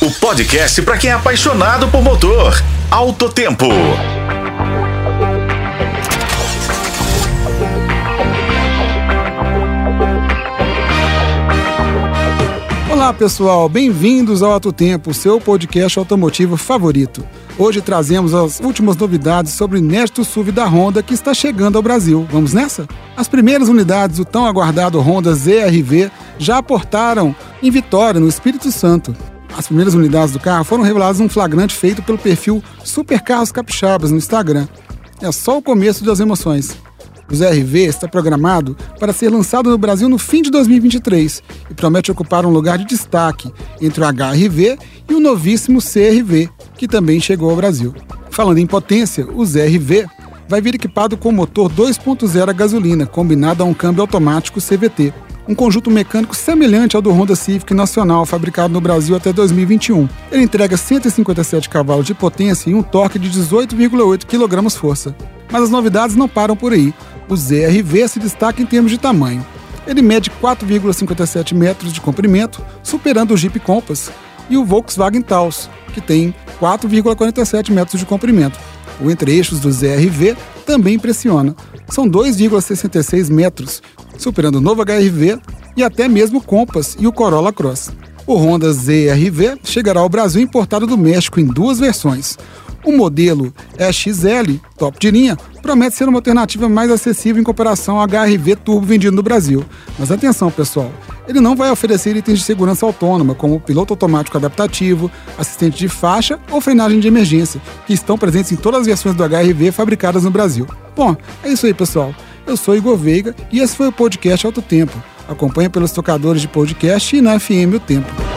o podcast para quem é apaixonado por motor. Alto Tempo. Olá pessoal, bem-vindos ao Alto Tempo, seu podcast automotivo favorito. Hoje trazemos as últimas novidades sobre o inédito SUV da Honda que está chegando ao Brasil. Vamos nessa? As primeiras unidades do tão aguardado Honda ZRV já aportaram em Vitória, no Espírito Santo. As primeiras unidades do carro foram reveladas num flagrante feito pelo perfil Super Carros Capixabas no Instagram. É só o começo das emoções. O ZRV está programado para ser lançado no Brasil no fim de 2023 e promete ocupar um lugar de destaque entre o HRV e o novíssimo CRV, que também chegou ao Brasil. Falando em potência, o ZRV vai vir equipado com motor 2.0 a gasolina, combinado a um câmbio automático CVT um conjunto mecânico semelhante ao do Honda Civic nacional, fabricado no Brasil até 2021. Ele entrega 157 cavalos de potência e um torque de 18,8 kgf. Mas as novidades não param por aí. O ZRV se destaca em termos de tamanho. Ele mede 4,57 metros de comprimento, superando o Jeep Compass e o Volkswagen Taos, que tem 4,47 metros de comprimento. O entre-eixos do ZRV também impressiona. São 2,66 metros, superando o novo HRV e até mesmo o Compass e o Corolla Cross. O Honda ZRV chegará ao Brasil importado do México em duas versões. O modelo XL, top de linha, promete ser uma alternativa mais acessível em comparação ao HRV Turbo vendido no Brasil. Mas atenção, pessoal, ele não vai oferecer itens de segurança autônoma, como piloto automático adaptativo, assistente de faixa ou frenagem de emergência, que estão presentes em todas as versões do HRV fabricadas no Brasil. Bom, é isso aí, pessoal. Eu sou Igor Veiga e esse foi o podcast Alto Tempo. Acompanhe pelos tocadores de podcast e na FM O Tempo.